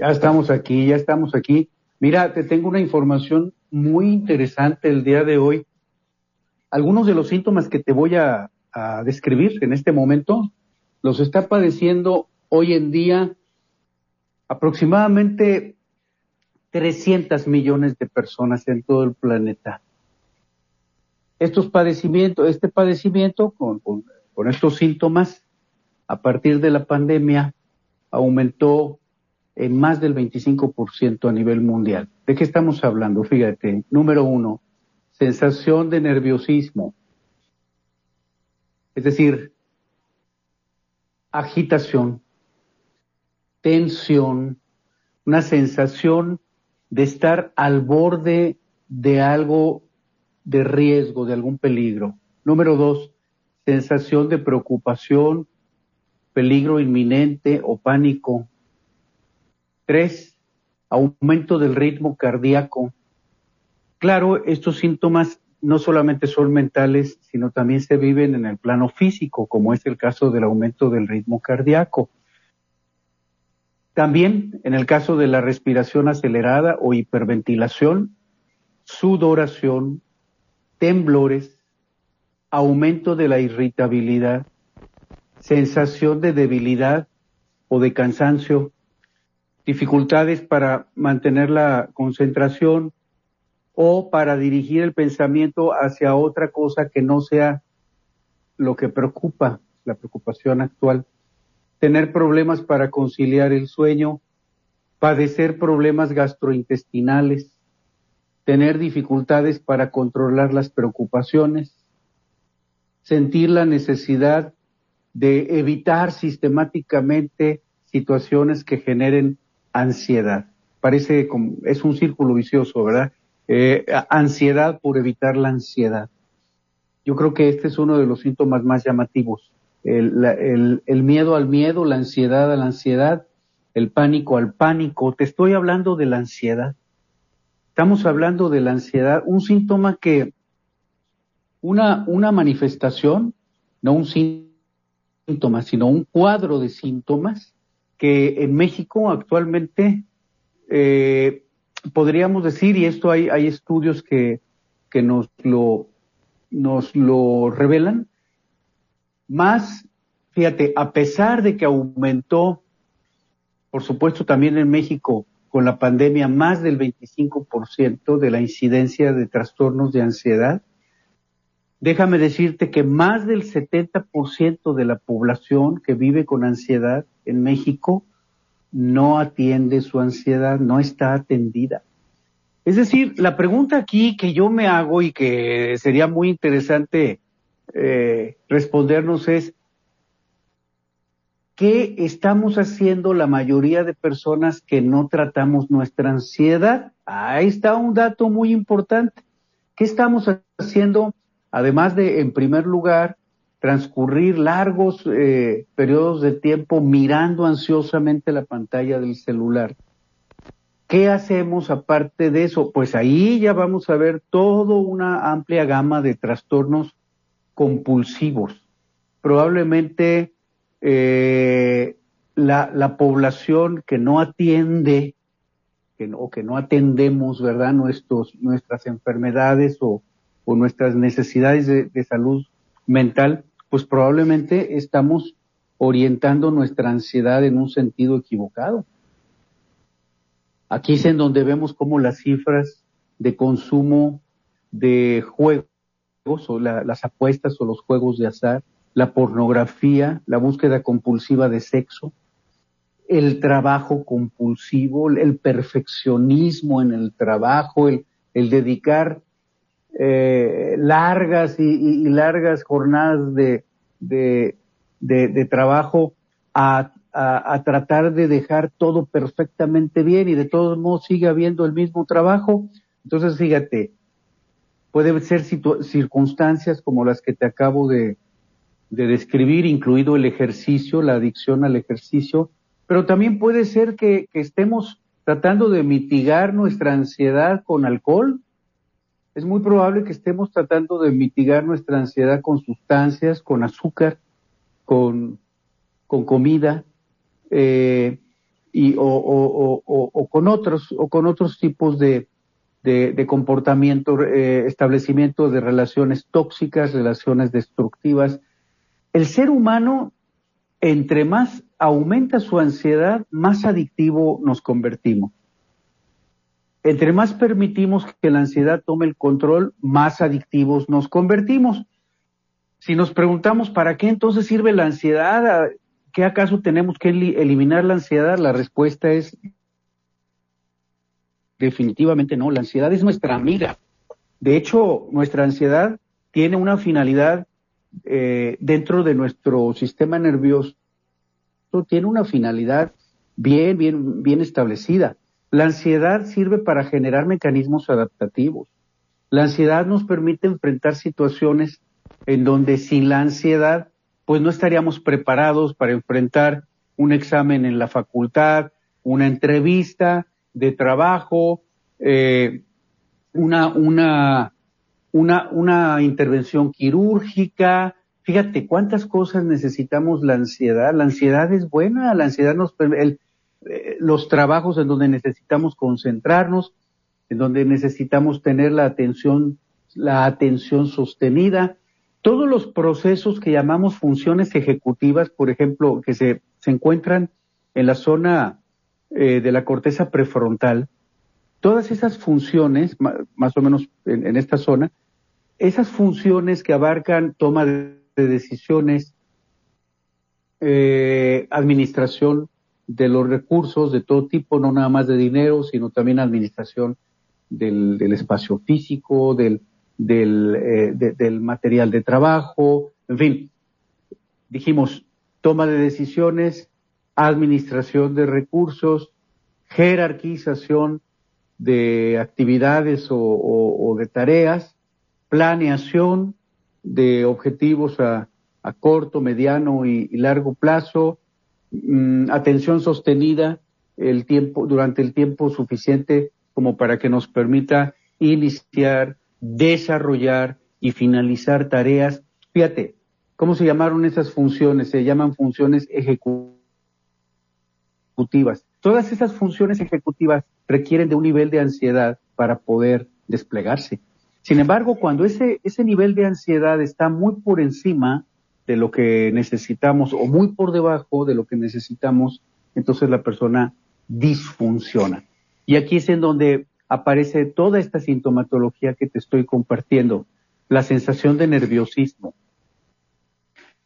Ya estamos aquí, ya estamos aquí. Mira, te tengo una información muy interesante el día de hoy. Algunos de los síntomas que te voy a, describir en este momento los está padeciendo hoy en día aproximadamente 300 millones de personas en todo el planeta. Estos padecimientos, este padecimiento con, con estos síntomas, a partir de la pandemia, aumentó en más del 25% a nivel mundial. ¿De qué estamos hablando? Fíjate, número uno, sensación de nerviosismo. Es decir, agitación, tensión, una sensación de estar al borde de algo de riesgo, de algún peligro. Número dos, sensación de preocupación, peligro inminente o pánico. Tres, aumento del ritmo cardíaco. Claro, estos síntomas no solamente son mentales, sino también se viven en el plano físico, como es el caso del aumento del ritmo cardíaco. También en el caso de la respiración acelerada o hiperventilación, sudoración, temblores, aumento de la irritabilidad, sensación de debilidad o de cansancio, dificultades para mantener la concentración o para dirigir el pensamiento hacia otra cosa que no sea lo que preocupa, la preocupación actual. Tener problemas para conciliar el sueño, padecer problemas gastrointestinales, tener dificultades para controlar las preocupaciones, sentir la necesidad de evitar sistemáticamente situaciones que generen ansiedad. Parece como, es un círculo vicioso, ¿verdad? Eh, ansiedad por evitar la ansiedad. Yo creo que este es uno de los síntomas más llamativos. El, el, el miedo al miedo, la ansiedad a la ansiedad, el pánico al pánico. Te estoy hablando de la ansiedad. Estamos hablando de la ansiedad, un síntoma que, una, una manifestación, no un síntoma, sino un cuadro de síntomas que en México actualmente eh, podríamos decir, y esto hay, hay estudios que, que nos, lo, nos lo revelan, más, fíjate, a pesar de que aumentó, por supuesto también en México con la pandemia, más del 25% de la incidencia de trastornos de ansiedad, déjame decirte que más del 70% de la población que vive con ansiedad en México no atiende su ansiedad, no está atendida. Es decir, la pregunta aquí que yo me hago y que sería muy interesante eh, respondernos es, ¿qué estamos haciendo la mayoría de personas que no tratamos nuestra ansiedad? Ahí está un dato muy importante. ¿Qué estamos haciendo? Además de, en primer lugar, transcurrir largos eh, periodos de tiempo mirando ansiosamente la pantalla del celular. ¿Qué hacemos aparte de eso? Pues ahí ya vamos a ver toda una amplia gama de trastornos compulsivos. Probablemente eh, la, la, población que no atiende que no, o que no atendemos, ¿verdad? Nuestros, nuestras enfermedades o, o nuestras necesidades de, salud mental, pues probablemente estamos orientando nuestra ansiedad en un sentido equivocado. Aquí es en donde vemos cómo las cifras de consumo de juegos o las apuestas o los juegos de azar, la pornografía, la búsqueda compulsiva de sexo, el trabajo compulsivo, el perfeccionismo en el trabajo, el, dedicar eh, largas y, largas jornadas de, de, trabajo a, tratar de dejar todo perfectamente bien y de todos modos sigue habiendo el mismo trabajo. Entonces, fíjate, puede ser circunstancias como las que te acabo de describir, incluido el ejercicio, la adicción al ejercicio, pero también puede ser que, estemos tratando de mitigar nuestra ansiedad con alcohol. Es muy probable que estemos tratando de mitigar nuestra ansiedad con sustancias, con azúcar, con, comida, eh, y, o, con otros, o con otros tipos de comportamiento, eh, establecimiento de relaciones tóxicas, relaciones destructivas. El ser humano, entre más aumenta su ansiedad, más adictivo nos convertimos. Entre más permitimos que la ansiedad tome el control, más adictivos nos convertimos. Si nos preguntamos para qué entonces sirve la ansiedad, ¿qué acaso tenemos que eliminar la ansiedad? La respuesta es definitivamente no. La ansiedad es nuestra amiga. De hecho, nuestra ansiedad tiene una finalidad eh, dentro de nuestro sistema nervioso tiene una finalidad bien, bien, bien establecida. La ansiedad sirve para generar mecanismos adaptativos. La ansiedad nos permite enfrentar situaciones en donde sin la ansiedad, pues no estaríamos preparados para enfrentar un examen en la facultad, una entrevista de trabajo, eh, una, una, una, una intervención quirúrgica, Fíjate cuántas cosas necesitamos la ansiedad. La ansiedad es buena, la ansiedad nos el, eh, los trabajos en donde necesitamos concentrarnos, en donde necesitamos tener la atención, la atención sostenida, todos los procesos que llamamos funciones ejecutivas, por ejemplo, que se, se encuentran en la zona eh, de la corteza prefrontal, todas esas funciones, más o menos en, esta zona, esas funciones que abarcan toma de decisiones, eh, administración de los recursos de todo tipo, no nada más de dinero, sino también administración del, espacio físico, del, eh, del, material de trabajo, en fin, dijimos, toma de decisiones, administración de recursos, jerarquización de actividades o de tareas, planeación, de objetivos a, corto, mediano y, largo plazo, mm, atención sostenida el tiempo, durante el tiempo suficiente como para que nos permita iniciar, desarrollar y finalizar tareas. Fíjate, ¿cómo se llamaron esas funciones? Se llaman funciones ejecutivas. Todas esas funciones ejecutivas requieren de un nivel de ansiedad para poder desplegarse. Sin embargo, cuando ese, ese nivel de ansiedad está muy por encima de lo que necesitamos o muy por debajo de lo que necesitamos, entonces la persona disfunciona. Y aquí es en donde aparece toda esta sintomatología que te estoy compartiendo. La sensación de nerviosismo,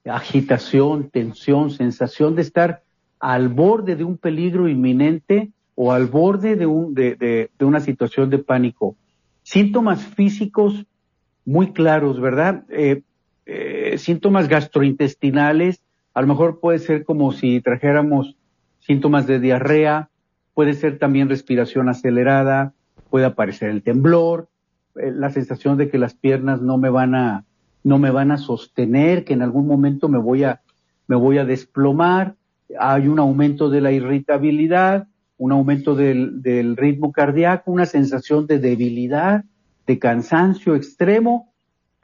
agitación, tensión, sensación de estar al borde de un peligro inminente o al borde de, un, de, de una situación de pánico Síntomas físicos muy claros, ¿verdad? Eh, eh, síntomas gastrointestinales, a lo mejor puede ser como si trajéramos síntomas de diarrea, puede ser también respiración acelerada, puede aparecer el temblor, eh, la sensación de que las piernas no me van a, no me van a sostener, que en algún momento me voy a, me voy a desplomar, hay un aumento de la irritabilidad, un aumento del, del ritmo cardíaco, una sensación de debilidad, de cansancio extremo,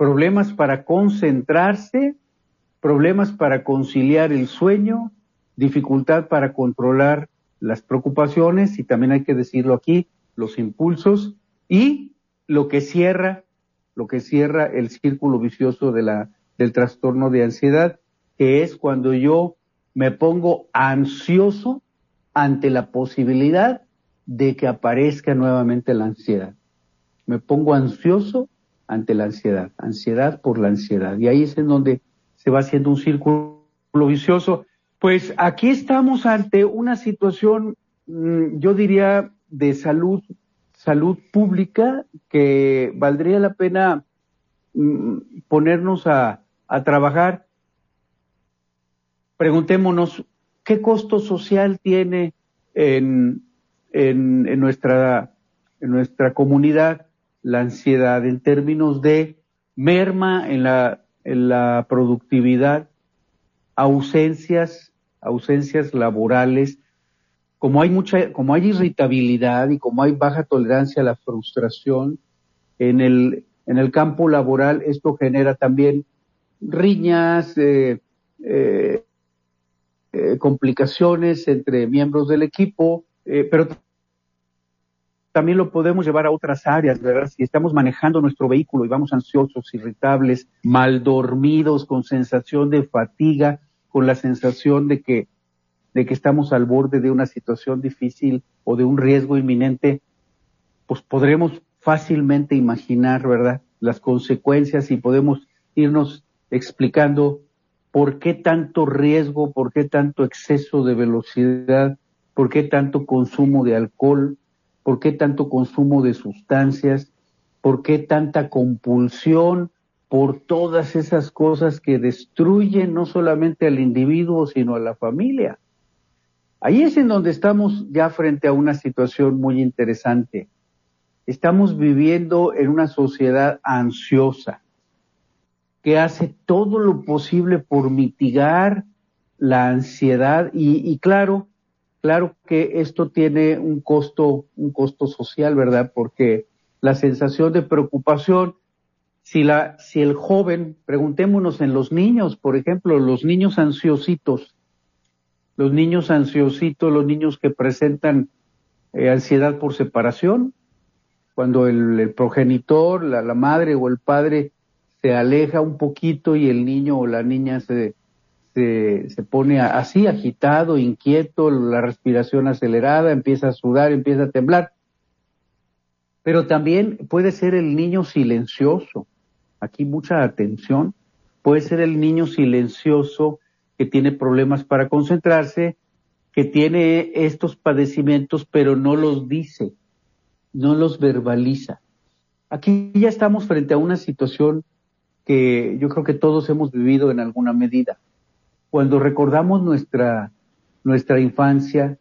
problemas para concentrarse, problemas para conciliar el sueño, dificultad para controlar las preocupaciones y también hay que decirlo aquí, los impulsos y lo que cierra, lo que cierra el círculo vicioso de la, del trastorno de ansiedad, que es cuando yo me pongo ansioso ante la posibilidad de que aparezca nuevamente la ansiedad. Me pongo ansioso ante la ansiedad, ansiedad por la ansiedad. Y ahí es en donde se va haciendo un círculo vicioso. Pues aquí estamos ante una situación, mm, yo diría, de salud, salud pública que valdría la pena mm, ponernos a, trabajar. Preguntémonos, ¿qué costo social tiene en, en, en, nuestra, en nuestra comunidad la ansiedad en términos de merma en la, en la productividad, ausencias, ausencias laborales, como hay mucha, como hay irritabilidad y como hay baja tolerancia a la frustración en el, en el campo laboral, esto genera también riñas, eh, eh, eh, complicaciones entre miembros del equipo, pero también lo podemos llevar a otras áreas, ¿verdad? Si estamos manejando nuestro vehículo y vamos ansiosos, irritables, mal dormidos, con sensación de fatiga, con la sensación de que, de que estamos al borde de una situación difícil o de un riesgo inminente, pues podremos fácilmente imaginar, ¿verdad? Las consecuencias y podemos irnos explicando por qué tanto riesgo, por qué tanto exceso de velocidad, por qué tanto consumo de alcohol, por qué tanto consumo de sustancias, por qué tanta compulsión por todas esas cosas que destruyen no solamente al individuo, sino a la familia. Ahí es en donde estamos ya frente a una situación muy interesante. Estamos viviendo en una sociedad ansiosa que hace todo lo posible por mitigar la ansiedad y, y claro, claro que esto tiene un costo, un costo social, ¿verdad? Porque la sensación de preocupación si, la, si el joven, preguntémonos en los niños, por ejemplo, los niños ansiositos, los niños ansiositos, los niños que presentan eh, ansiedad por separación, cuando el, progenitor, la, la, madre o el padre se aleja un poquito y el niño o la niña se, se, se pone así, agitado, inquieto, la respiración acelerada, empieza a sudar, empieza a temblar. Pero también puede ser el niño silencioso, aquí mucha atención, puede ser el niño silencioso que tiene problemas para concentrarse, que tiene estos padecimientos pero no los dice, no los verbaliza. Aquí ya estamos frente a una situación que yo creo que todos hemos vivido en alguna medida. Cuando recordamos nuestra, nuestra infancia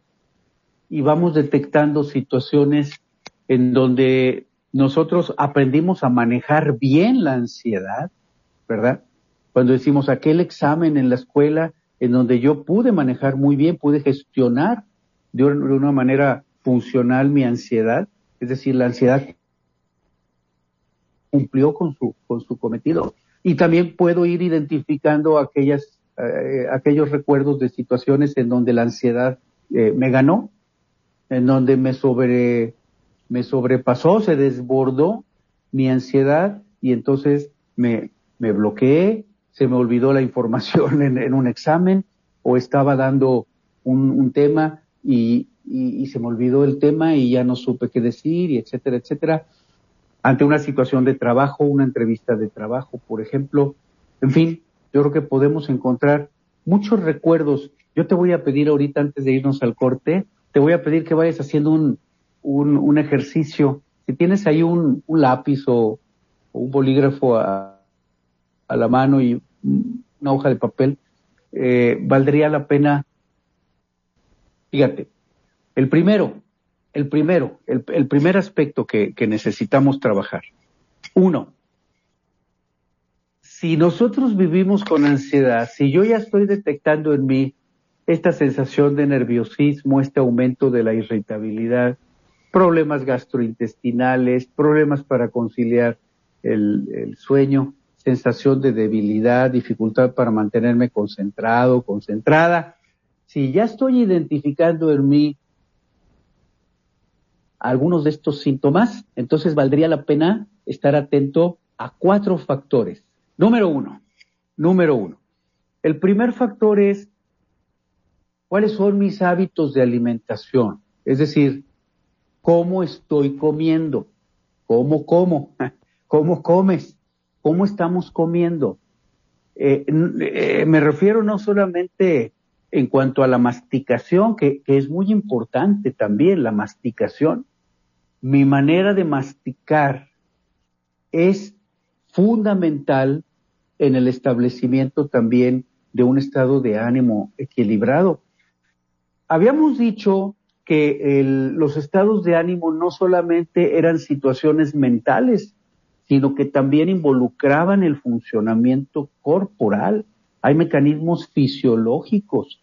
y vamos detectando situaciones en donde nosotros aprendimos a manejar bien la ansiedad, ¿verdad? Cuando decimos aquel examen en la escuela en donde yo pude manejar muy bien, pude gestionar de una manera funcional mi ansiedad, es decir, la ansiedad cumplió con su, con su cometido. Y también puedo ir identificando aquellas, eh, aquellos recuerdos de situaciones en donde la ansiedad eh, me ganó, en donde me sobre, me sobrepasó, se desbordó mi ansiedad y entonces me, me bloqueé, se me olvidó la información en, un examen o estaba dando un, un tema y, y, y, se me olvidó el tema y ya no supe qué decir y etcétera, etcétera. Ante una situación de trabajo, una entrevista de trabajo, por ejemplo. En fin, yo creo que podemos encontrar muchos recuerdos. Yo te voy a pedir ahorita, antes de irnos al corte, te voy a pedir que vayas haciendo un, un, ejercicio. Si tienes ahí un, un lápiz o, o, un bolígrafo a, a, la mano y una hoja de papel, eh, valdría la pena. Fíjate, el primero, el primero, el, el primer aspecto que, que necesitamos trabajar. Uno, si nosotros vivimos con ansiedad, si yo ya estoy detectando en mí esta sensación de nerviosismo, este aumento de la irritabilidad, problemas gastrointestinales, problemas para conciliar el, sueño, sensación de debilidad, dificultad para mantenerme concentrado, concentrada. Si ya estoy identificando en mí algunos de estos síntomas, entonces valdría la pena estar atento a cuatro factores. Número uno, número uno. El primer factor es cuáles son mis hábitos de alimentación. Es decir, cómo estoy comiendo, cómo como, cómo comes, cómo estamos comiendo. Eh, eh, me refiero no solamente en cuanto a la masticación, que, que es muy importante también la masticación, mi manera de masticar es fundamental en el establecimiento también de un estado de ánimo equilibrado. Habíamos dicho que los estados de ánimo no solamente eran situaciones mentales, sino que también involucraban el funcionamiento corporal. Hay mecanismos fisiológicos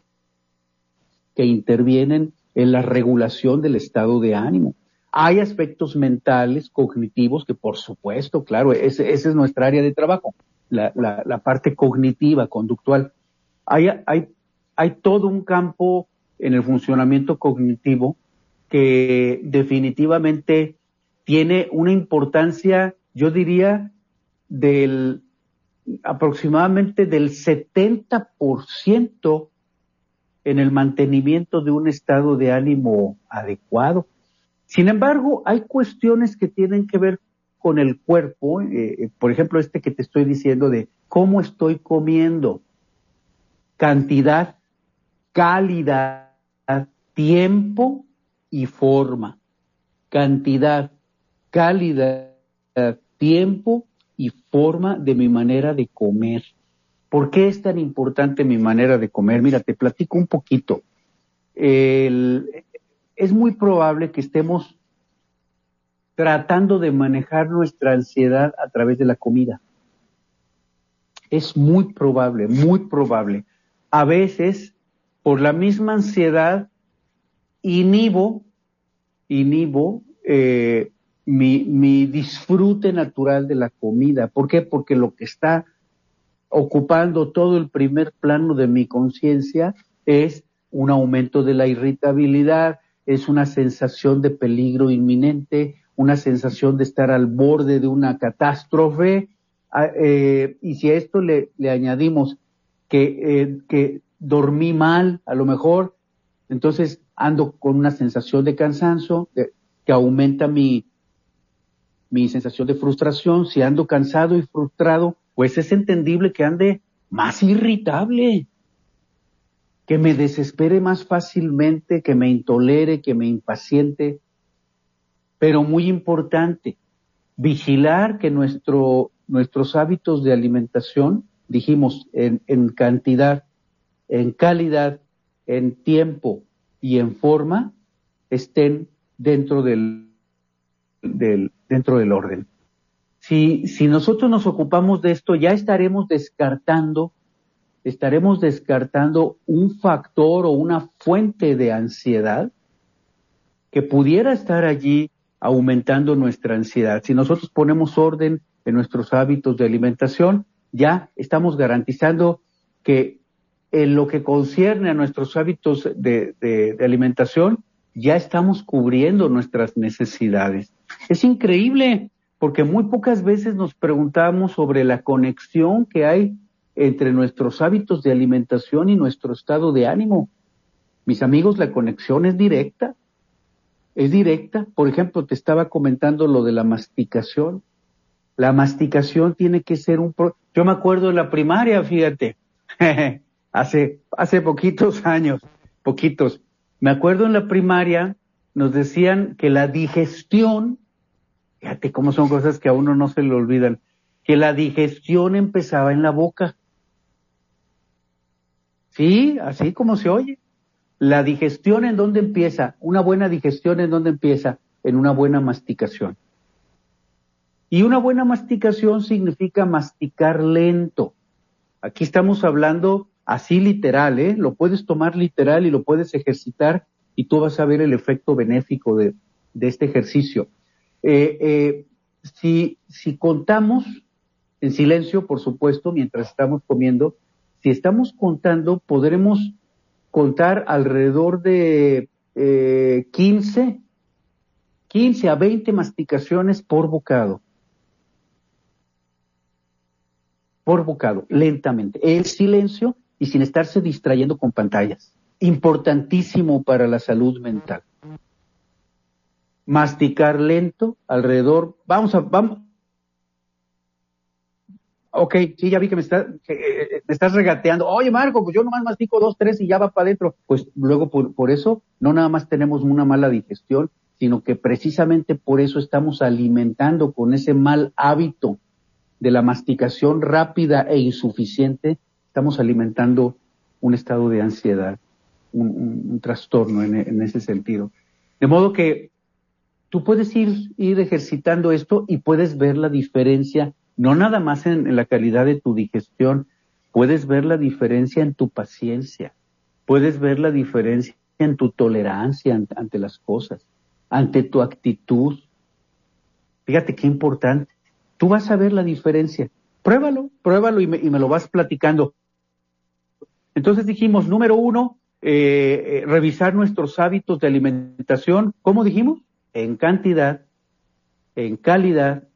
que intervienen en la regulación del estado de ánimo. Hay aspectos mentales, cognitivos, que por supuesto, claro, esa es nuestra área de trabajo, la, la, parte cognitiva, conductual. Hay, hay, hay todo un campo en el funcionamiento cognitivo que definitivamente tiene una importancia, yo diría, del aproximadamente del 70% en el mantenimiento de un estado de ánimo adecuado. Sin embargo, hay cuestiones que tienen que ver con el cuerpo, eh, eh, por ejemplo, este que te estoy diciendo de cómo estoy comiendo, cantidad, calidad, tiempo y forma. Cantidad, calidad, tiempo y forma de mi manera de comer. ¿Por qué es tan importante mi manera de comer? Mira, te platico un poquito. Es muy probable que estemos tratando de manejar nuestra ansiedad a través de la comida. Es muy probable, muy probable. A veces, por la misma ansiedad, inhibo, inhibo eh, mi, mi disfrute natural de la comida. ¿Por qué? Porque lo que está ocupando todo el primer plano de mi conciencia es un aumento de la irritabilidad, es una sensación de peligro inminente, una sensación de estar al borde de una catástrofe. Ah, eh, y si a esto le, añadimos que, eh, que dormí mal, a lo mejor, entonces ando con una sensación de cansancio que aumenta mi, mi sensación de frustración. Si ando cansado y frustrado, pues es entendible que ande más irritable que me desespere más fácilmente, que me intolere, que me impaciente. Pero muy importante, vigilar que nuestro, nuestros hábitos de alimentación, dijimos, en, en cantidad, en calidad, en tiempo y en forma, estén dentro del, del, dentro del orden. Si, si nosotros nos ocupamos de esto, ya estaremos descartando estaremos descartando un factor o una fuente de ansiedad que pudiera estar allí aumentando nuestra ansiedad. Si nosotros ponemos orden en nuestros hábitos de alimentación, ya estamos garantizando que en lo que concierne a nuestros hábitos de, alimentación, ya estamos cubriendo nuestras necesidades. Es increíble porque muy pocas veces nos preguntamos sobre la conexión que hay entre nuestros hábitos de alimentación y nuestro estado de ánimo. Mis amigos, la conexión es directa. Es directa. Por ejemplo, te estaba comentando lo de la masticación. La masticación tiene que ser un... Yo me acuerdo en la primaria, fíjate, hace, hace poquitos años, poquitos. Me acuerdo en la primaria, nos decían que la digestión, fíjate cómo son cosas que a uno no se le olvidan, que la digestión empezaba en la boca. Sí, así como se oye. La digestión en dónde empieza, una buena digestión en dónde empieza, en una buena masticación. Y una buena masticación significa masticar lento. Aquí estamos hablando así literal, ¿eh? Lo puedes tomar literal y lo puedes ejercitar y tú vas a ver el efecto benéfico de, de este ejercicio. Eh, eh, si, si contamos en silencio, por supuesto, mientras estamos comiendo, si estamos contando, podremos contar alrededor de eh, 15, 15 a 20 masticaciones por bocado. Por bocado, lentamente. El silencio y sin estarse distrayendo con pantallas. Importantísimo para la salud mental. Masticar lento, alrededor, vamos a, vamos, ok, sí, ya vi que me, está, que, eh, me estás regateando. Oye, Marco, pues yo nomás mastico dos, tres y ya va para adentro. Pues luego por, eso no nada más tenemos una mala digestión, sino que precisamente por eso estamos alimentando con ese mal hábito de la masticación rápida e insuficiente, estamos alimentando un estado de ansiedad, un, trastorno en, ese sentido. De modo que tú puedes ir, ir ejercitando esto y puedes ver la diferencia, no nada más en, la calidad de tu digestión, puedes ver la diferencia en tu paciencia, puedes ver la diferencia en tu tolerancia ante las cosas, ante tu actitud. Fíjate qué importante. Tú vas a ver la diferencia. Pruébalo, pruébalo y me, y me lo vas platicando. Entonces dijimos, número uno, eh, eh, revisar nuestros hábitos de alimentación. ¿Cómo dijimos? En cantidad, en calidad,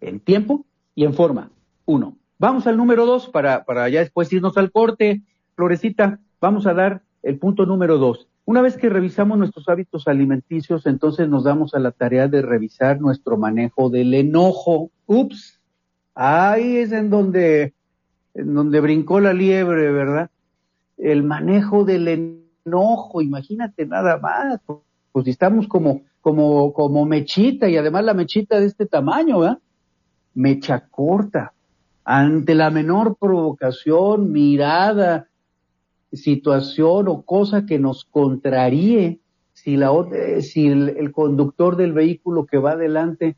en tiempo y en forma. Uno. Vamos al número dos para, para ya después irnos al corte. Florecita, vamos a dar el punto número dos. Una vez que revisamos nuestros hábitos alimenticios, entonces nos damos a la tarea de revisar nuestro manejo del enojo. Ups, ahí es en donde, en donde brincó la liebre, ¿verdad? El manejo del enojo, imagínate nada más, pues estamos como, como, como mechita y además la mechita de este tamaño, ¿verdad? Mecha corta, ante la menor provocación, mirada, situación o cosa que nos contraríe si, la, eh, si el, conductor del vehículo que va adelante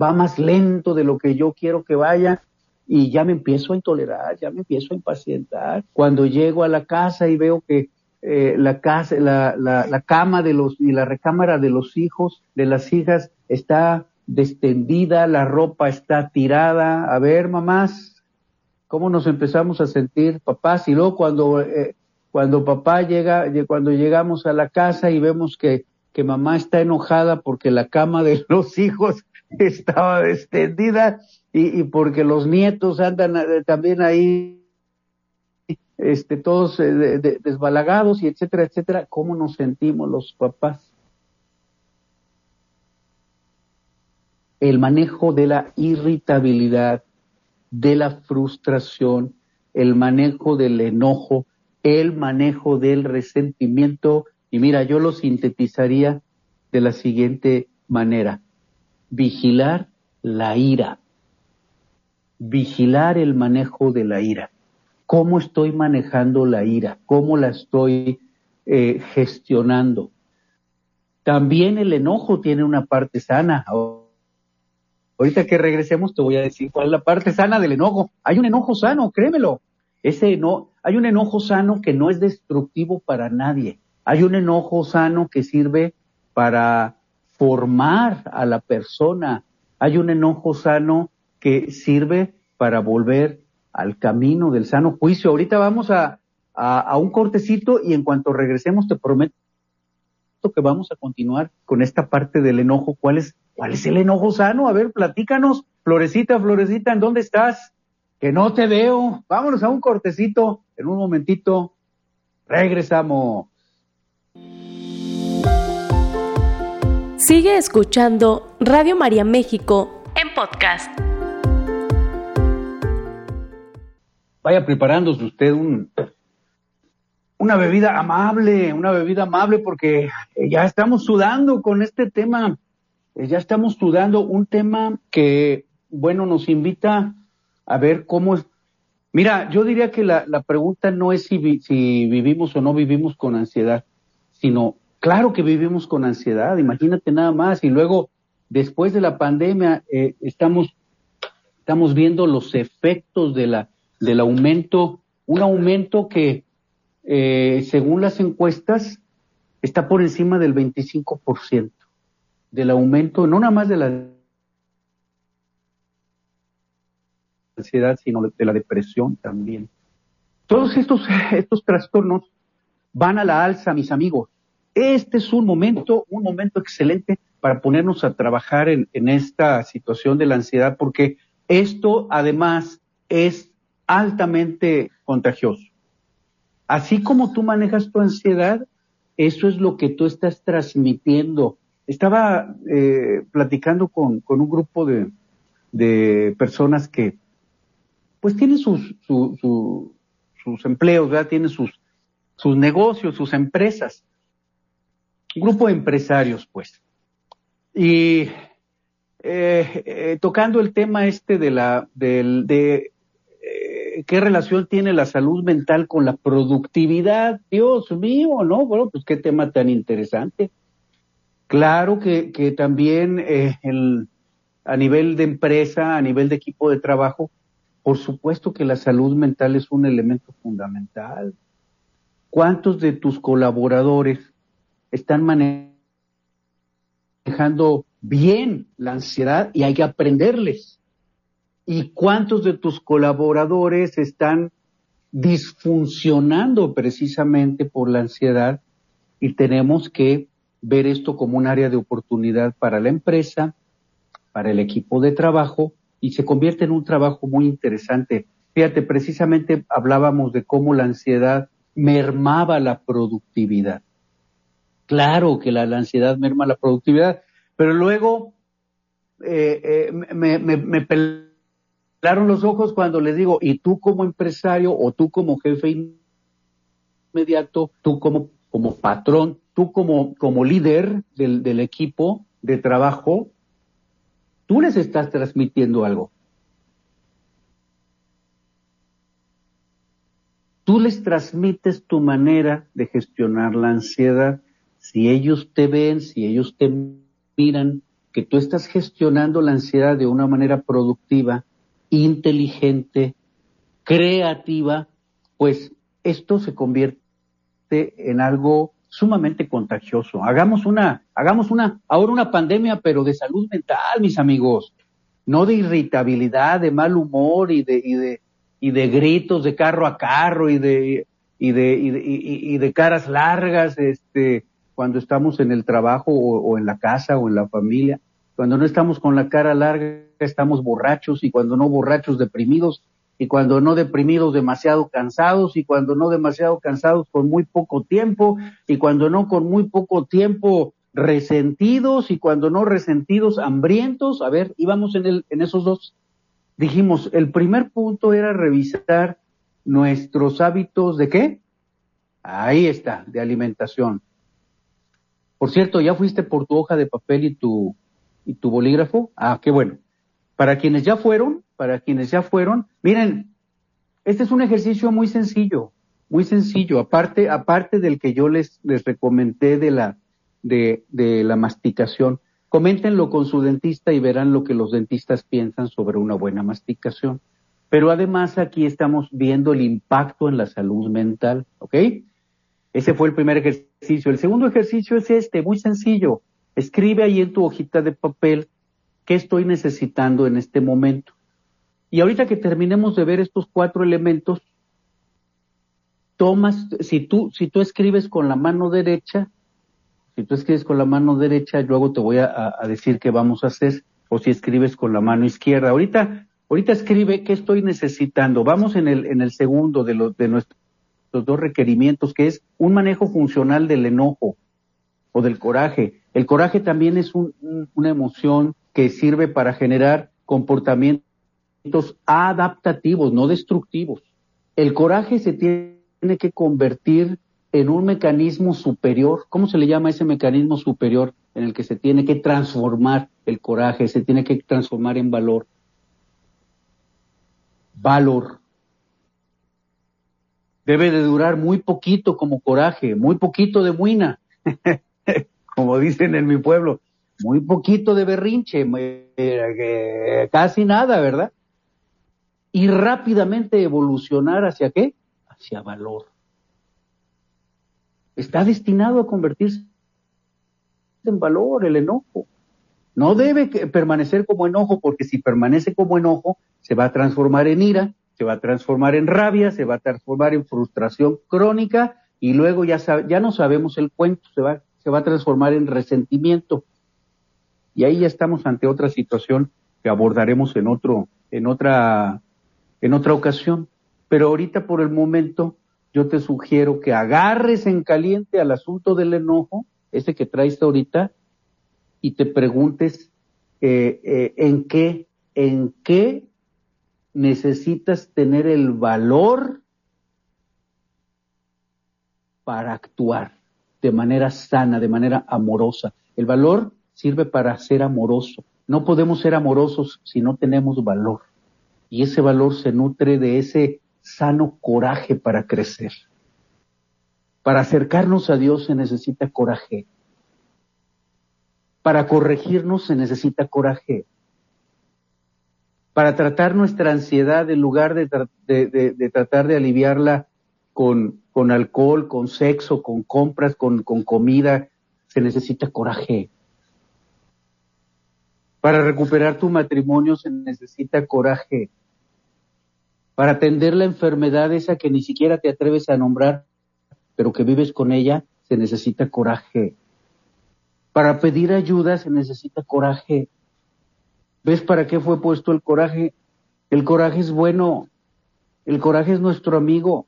va más lento de lo que yo quiero que vaya y ya me empiezo a intolerar, ya me empiezo a impacientar. Cuando llego a la casa y veo que eh, la casa, la, la, la, cama de los y la recámara de los hijos, de las hijas está destendida, la ropa está tirada. A ver, mamás, cómo nos empezamos a sentir papás y luego cuando, eh, cuando papá llega, cuando llegamos a la casa y vemos que, que mamá está enojada porque la cama de los hijos estaba extendida y, y porque los nietos andan eh, también ahí este, todos eh, desbalagados y etcétera, etcétera, ¿cómo nos sentimos los papás? El manejo de la irritabilidad, de la frustración, el manejo del enojo, el manejo del resentimiento. Y mira, yo lo sintetizaría de la siguiente manera. Vigilar la ira. Vigilar el manejo de la ira. ¿Cómo estoy manejando la ira? ¿Cómo la estoy eh, gestionando? También el enojo tiene una parte sana. Ahorita que regresemos te voy a decir cuál es la parte sana del enojo. Hay un enojo sano, créemelo. Ese no, hay un enojo sano que no es destructivo para nadie. Hay un enojo sano que sirve para formar a la persona. Hay un enojo sano que sirve para volver al camino del sano juicio. Ahorita vamos a, a, a un cortecito y en cuanto regresemos te prometo que vamos a continuar con esta parte del enojo. ¿Cuál es ¿Cuál es el enojo sano? A ver, platícanos. Florecita, Florecita, ¿en dónde estás? Que no te veo. Vámonos a un cortecito. En un momentito regresamos. Sigue escuchando Radio María México en podcast. Vaya preparándose usted un, una bebida amable, una bebida amable porque ya estamos sudando con este tema eh, ya estamos estudiando un tema que, bueno, nos invita a ver cómo es. Mira, yo diría que la, pregunta no es si, si vivimos o no vivimos con ansiedad, sino, claro que vivimos con ansiedad, imagínate nada más, y luego, después de la pandemia, eh, estamos, estamos viendo los efectos de la, del aumento, un aumento que, eh, según las encuestas, está por encima del 25% del aumento, no nada más de la ansiedad, sino de la depresión también. Todos estos, estos trastornos van a la alza, mis amigos. Este es un momento, un momento excelente para ponernos a trabajar en, en esta situación de la ansiedad, porque esto además es altamente contagioso. Así como tú manejas tu ansiedad, eso es lo que tú estás transmitiendo estaba eh, platicando con, con, un grupo de, de, personas que pues tienen sus, sus empleos, ¿verdad? tienen sus, sus negocios, sus empresas. Un grupo de empresarios, pues. Y eh, eh, tocando el tema este de la, del, de qué relación tiene la salud mental con la productividad. Dios mío, ¿no? Bueno, pues qué tema tan interesante. Claro que, también eh, a nivel de empresa, a nivel de equipo de trabajo, por supuesto que la salud mental es un elemento fundamental. ¿Cuántos de tus colaboradores están manejando bien la ansiedad y hay que aprenderles? ¿Y cuántos de tus colaboradores están disfuncionando precisamente por la ansiedad? Y tenemos que ver esto como un área de oportunidad para la empresa, para el equipo de trabajo y se convierte en un trabajo muy interesante. Fíjate, precisamente hablábamos de cómo la ansiedad mermaba la productividad. Claro que la, ansiedad merma la productividad, pero luego eh, eh, me, me, pelaron los ojos cuando les digo, y tú como empresario o tú como jefe inmediato, tú como, como patrón, tú como, como líder del, del equipo de trabajo, tú les estás transmitiendo algo. Tú les transmites tu manera de gestionar la ansiedad. Si ellos te ven, si ellos te miran, que tú estás gestionando la ansiedad de una manera productiva, inteligente, creativa, pues esto se convierte en algo sumamente contagioso. Hagamos una, hagamos una, ahora una pandemia, pero de salud mental, mis amigos. No de irritabilidad, de mal humor y de, y de, y de gritos de carro a carro y de, y de, y de, y, de caras largas, este, cuando estamos en el trabajo o, o en la casa o en la familia. Cuando no estamos con la cara larga, estamos borrachos y cuando no borrachos, deprimidos y cuando no deprimidos demasiado cansados y cuando no demasiado cansados con muy poco tiempo y cuando no con muy poco tiempo resentidos y cuando no resentidos hambrientos. A ver, íbamos en, el, en esos dos. Dijimos, el primer punto era revisar nuestros hábitos de qué? Ahí está, de alimentación. Por cierto, ¿ya fuiste por tu hoja de papel y tu, y tu bolígrafo? Ah, qué bueno. Para quienes ya fueron, para quienes ya fueron, miren, este es un ejercicio muy sencillo, muy sencillo, aparte, aparte del que yo les, les recomendé de la, de, de la masticación. Coméntenlo con su dentista y verán lo que los dentistas piensan sobre una buena masticación. Pero además aquí estamos viendo el impacto en la salud mental, ¿ok? Ese fue el primer ejercicio. El segundo ejercicio es este, muy sencillo. Escribe ahí en tu hojita de papel qué estoy necesitando en este momento. Y ahorita que terminemos de ver estos cuatro elementos, tomas, si tú, si tú escribes con la mano derecha, si tú escribes con la mano derecha, luego te voy a, decir qué vamos a hacer, o si escribes con la mano izquierda. Ahorita, ahorita escribe qué estoy necesitando. Vamos en el, en el segundo de los, de nuestros dos requerimientos, que es un manejo funcional del enojo o del coraje. El coraje también es una emoción que sirve para generar comportamientos adaptativos, no destructivos. El coraje se tiene que convertir en un mecanismo superior. ¿Cómo se le llama ese mecanismo superior en el que se tiene que transformar el coraje, se tiene que transformar en valor? Valor. Debe de durar muy poquito como coraje, muy poquito de buena, como dicen en mi pueblo, muy poquito de berrinche, eh, casi nada, ¿verdad? Y rápidamente evolucionar hacia qué? Hacia valor. Está destinado a convertirse en valor el enojo. No debe permanecer como enojo porque si permanece como enojo se va a transformar en ira, se va a transformar en rabia, se va a transformar en frustración crónica y luego ya, ya no sabemos el cuento, se va, se va a transformar en resentimiento. Y ahí ya estamos ante otra situación que abordaremos en otro, en otra en otra ocasión. Pero ahorita por el momento yo te sugiero que agarres en caliente al asunto del enojo, ese que traes ahorita, y te preguntes eh, eh, en qué, en qué necesitas tener el valor para actuar de manera sana, de manera amorosa. El valor sirve para ser amoroso. No podemos ser amorosos si no tenemos valor. Y ese valor se nutre de ese sano coraje para crecer. Para acercarnos a Dios se necesita coraje. Para corregirnos se necesita coraje. Para tratar nuestra ansiedad, en lugar de, tratar de aliviarla con, alcohol, con sexo, con compras, con comida, se necesita coraje. Para recuperar tu matrimonio se necesita coraje. Para atender la enfermedad esa que ni siquiera te atreves a nombrar, pero que vives con ella, se necesita coraje. Para pedir ayuda se necesita coraje. ¿Ves para qué fue puesto el coraje? El coraje es bueno. El coraje es nuestro amigo.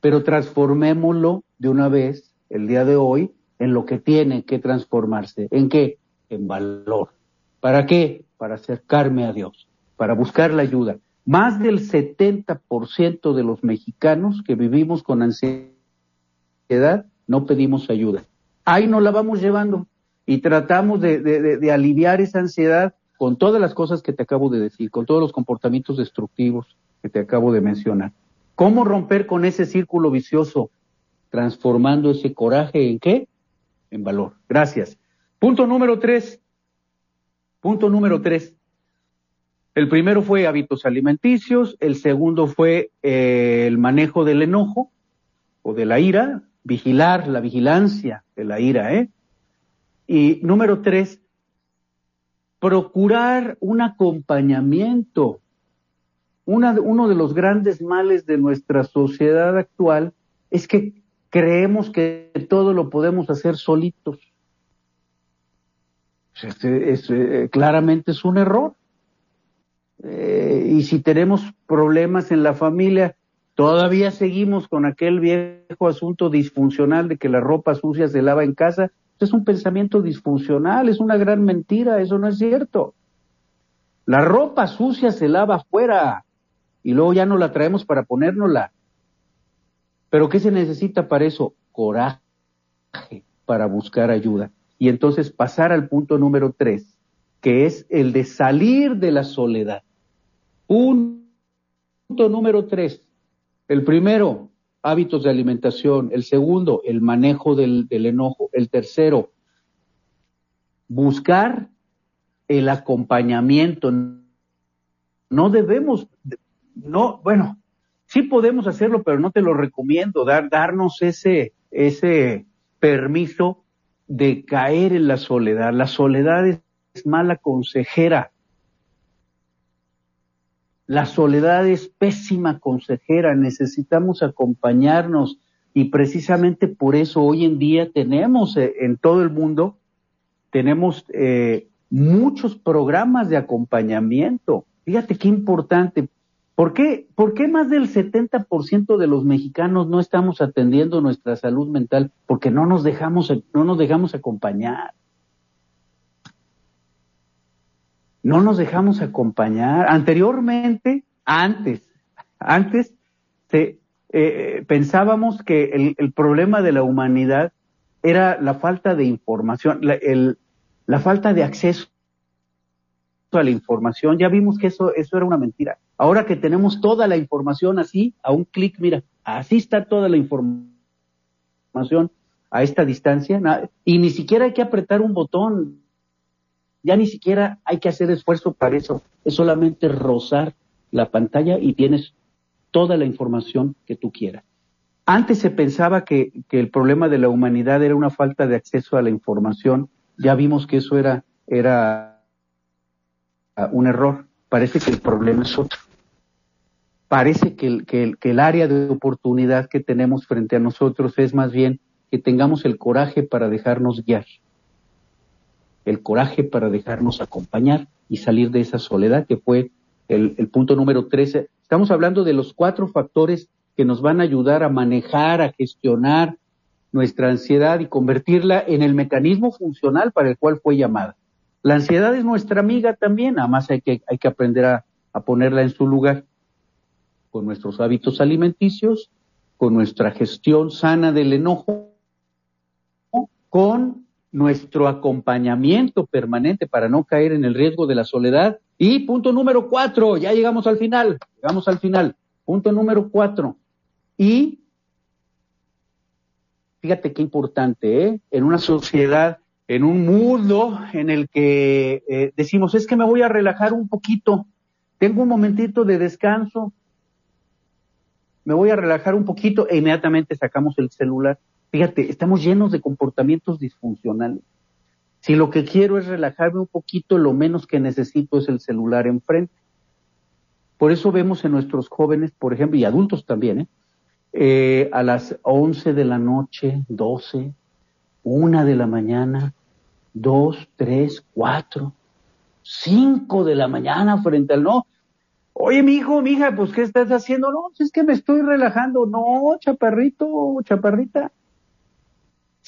Pero transformémoslo de una vez, el día de hoy, en lo que tiene que transformarse. ¿En qué? En valor. ¿Para qué? Para acercarme a Dios, para buscar la ayuda. Más del 70% de los mexicanos que vivimos con ansiedad no pedimos ayuda. Ahí nos la vamos llevando y tratamos de, de aliviar esa ansiedad con todas las cosas que te acabo de decir, con todos los comportamientos destructivos que te acabo de mencionar. ¿Cómo romper con ese círculo vicioso? Transformando ese coraje en qué? En valor. Gracias. Punto número tres, Punto número tres. El primero fue hábitos alimenticios, el segundo fue eh, el manejo del enojo o de la ira, vigilar la vigilancia de la ira, ¿eh? Y número tres, procurar un acompañamiento. uno de los grandes males de nuestra sociedad actual es que creemos que todo lo podemos hacer solitos. Este, es, eh, claramente es un error. Eh, y si tenemos problemas en la familia, todavía seguimos con aquel viejo asunto disfuncional de que la ropa sucia se lava en casa. Es un pensamiento disfuncional, es una gran mentira, eso no es cierto. La ropa sucia se lava afuera y luego ya no la traemos para ponérnosla. Pero ¿qué se necesita para eso? Coraje para buscar ayuda y entonces pasar al punto número tres, que es el de salir de la soledad. Punto número tres. El primero, hábitos de alimentación. El segundo, el manejo del, del enojo. El tercero, buscar el acompañamiento. No debemos, no, bueno, sí podemos hacerlo, pero no te lo recomiendo, dar, darnos ese, ese permiso de caer en la soledad. La soledad es mala consejera. La soledad es pésima consejera. Necesitamos acompañarnos y precisamente por eso hoy en día tenemos eh, en todo el mundo, tenemos eh, muchos programas de acompañamiento. Fíjate qué importante. ¿Por qué, ¿Por qué más del 70% de los mexicanos no estamos atendiendo nuestra salud mental? Porque no nos dejamos, no nos dejamos acompañar. No nos dejamos acompañar. Anteriormente, antes, antes, eh, pensábamos que el, el, problema de la humanidad era la falta de información, la, el, la falta de acceso a la información. Ya vimos que eso, eso era una mentira Ahora que tenemos toda la información así, a un clic, mira, así está toda la información a esta distancia, y ni siquiera hay que apretar un botón, ya ni siquiera hay que hacer esfuerzo para eso, es solamente rozar la pantalla y tienes toda la información que tú quieras. Antes se pensaba que, el problema de la humanidad era una falta de acceso a la información, ya vimos que eso era, era un error, parece que el problema es otro. Parece que el, que, el, que el área de oportunidad que tenemos frente a nosotros es más bien que tengamos el coraje para dejarnos guiar, el coraje para dejarnos acompañar y salir de esa soledad que fue el, punto número 13. Estamos hablando de los cuatro factores que nos van a ayudar a manejar, a gestionar nuestra ansiedad y convertirla en el mecanismo funcional para el cual fue llamada. La ansiedad es nuestra amiga también, nada más hay que, hay que aprender a, a ponerla en su lugar con nuestros hábitos alimenticios, con nuestra gestión sana del enojo, con nuestro acompañamiento permanente para no caer en el riesgo de la soledad. Y punto número cuatro, ya llegamos al final, llegamos al final. Punto número cuatro. Y fíjate qué importante, ¿eh? En una sociedad, en un mundo en el que eh, decimos, es que me voy a relajar un poquito, tengo un momentito de descanso, me voy a relajar un poquito e inmediatamente sacamos el celular. Fíjate, estamos llenos de comportamientos disfuncionales. Si lo que quiero es relajarme un poquito, lo menos que necesito es el celular enfrente. Por eso vemos en nuestros jóvenes, por ejemplo, y adultos también, ¿eh? Eh, a las 11 de la noche, 12, 1 de la mañana, 2, 3, 4, 5 de la mañana frente al no. Oye, mi hijo, mi hija, pues, ¿qué estás haciendo? No, es que me estoy relajando. No, chaparrito, chaparrita.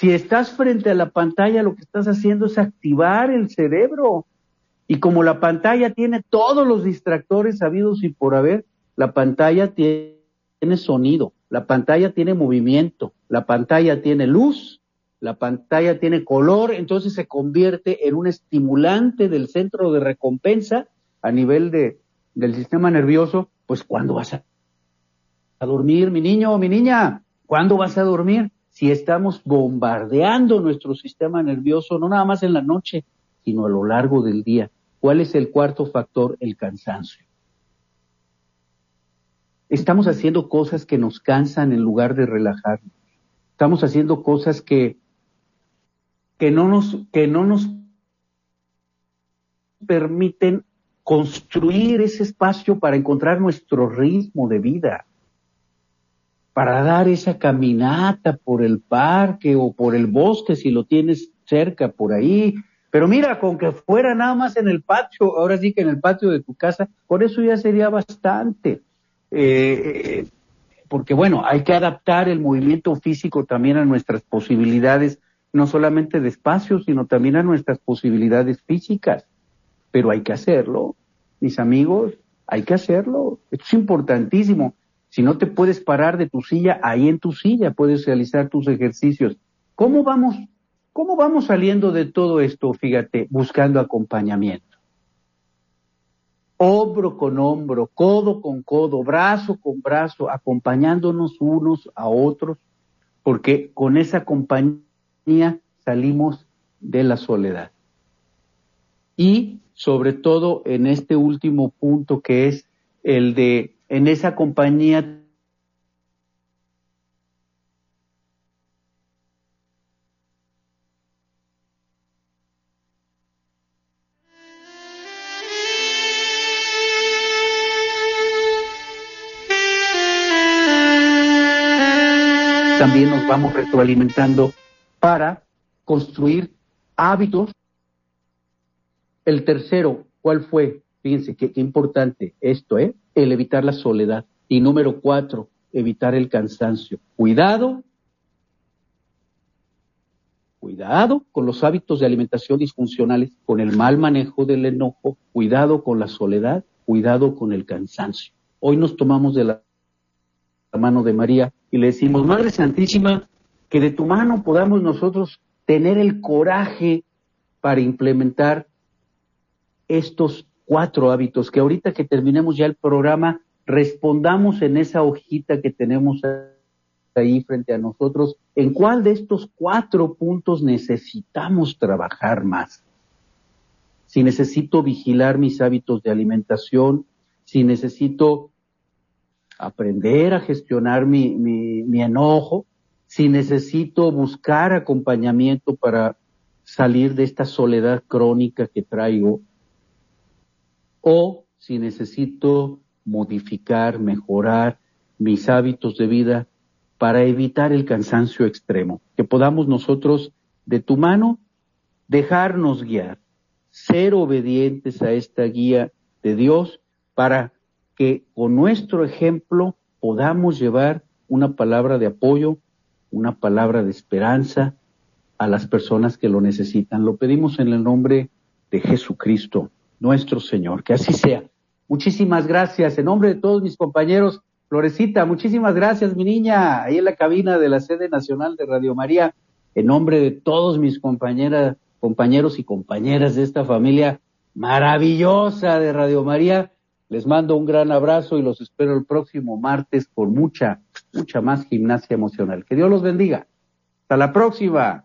Si estás frente a la pantalla, lo que estás haciendo es activar el cerebro. Y como la pantalla tiene todos los distractores habidos y por haber, la pantalla tiene sonido, la pantalla tiene movimiento, la pantalla tiene luz, la pantalla tiene color, entonces se convierte en un estimulante del centro de recompensa a nivel de, del sistema nervioso, pues ¿cuándo vas a, a dormir, mi niño o mi niña? ¿Cuándo vas a dormir? Si estamos bombardeando nuestro sistema nervioso, no nada más en la noche, sino a lo largo del día. ¿Cuál es el cuarto factor? El cansancio. Estamos haciendo cosas que nos cansan en lugar de relajarnos. Estamos haciendo cosas que, que, no, nos, que no nos permiten construir ese espacio para encontrar nuestro ritmo de vida, para dar esa caminata por el parque o por el bosque si lo tienes cerca por ahí. Pero mira, con que fuera nada más en el patio, ahora sí que en el patio de tu casa, por eso ya sería bastante. Eh, porque bueno, hay que adaptar el movimiento físico también a nuestras posibilidades, no solamente de espacio, sino también a nuestras posibilidades físicas. Pero hay que hacerlo mis amigos, hay que hacerlo. Esto es importantísimo. Si no te puedes parar de tu silla, ahí en tu silla puedes realizar tus ejercicios. ¿Cómo vamos? ¿Cómo vamos saliendo de todo esto? Fíjate, buscando acompañamiento. Hombro con hombro, codo con codo, brazo con brazo, acompañándonos unos a otros, porque con esa compañía salimos de la soledad. Y sobre todo en este último punto que es el de en esa compañía también nos vamos retroalimentando para construir hábitos el tercero, ¿cuál fue? Fíjense qué, importante esto, ¿eh? El evitar la soledad. Y número cuatro, evitar el cansancio. Cuidado, cuidado con los hábitos de alimentación disfuncionales, con el mal manejo del enojo, cuidado con la soledad, cuidado con el cansancio. Hoy nos tomamos de la mano de María y le decimos, Madre Santísima, que de tu mano podamos nosotros tener el coraje para implementar estos cuatro hábitos, que ahorita que terminemos ya el programa, respondamos en esa hojita que tenemos ahí frente a nosotros, en cuál de estos cuatro puntos necesitamos trabajar más. Si necesito vigilar mis hábitos de alimentación, si necesito aprender a gestionar mi, mi, mi enojo, si necesito buscar acompañamiento para salir de esta soledad crónica que traigo, o si necesito modificar, mejorar mis hábitos de vida para evitar el cansancio extremo. Que podamos nosotros, de tu mano, dejarnos guiar, ser obedientes a esta guía de Dios para que con nuestro ejemplo podamos llevar una palabra de apoyo una palabra de esperanza a las personas que lo necesitan. Lo pedimos en el nombre de Jesucristo, nuestro Señor. Que así sea. Muchísimas gracias. En nombre de todos mis compañeros, Florecita, muchísimas gracias, mi niña, ahí en la cabina de la sede nacional de Radio María. En nombre de todos mis compañeras, compañeros y compañeras de esta familia maravillosa de Radio María, les mando un gran abrazo y los espero el próximo martes por mucha, mucha más gimnasia emocional. Que Dios los bendiga. Hasta la próxima.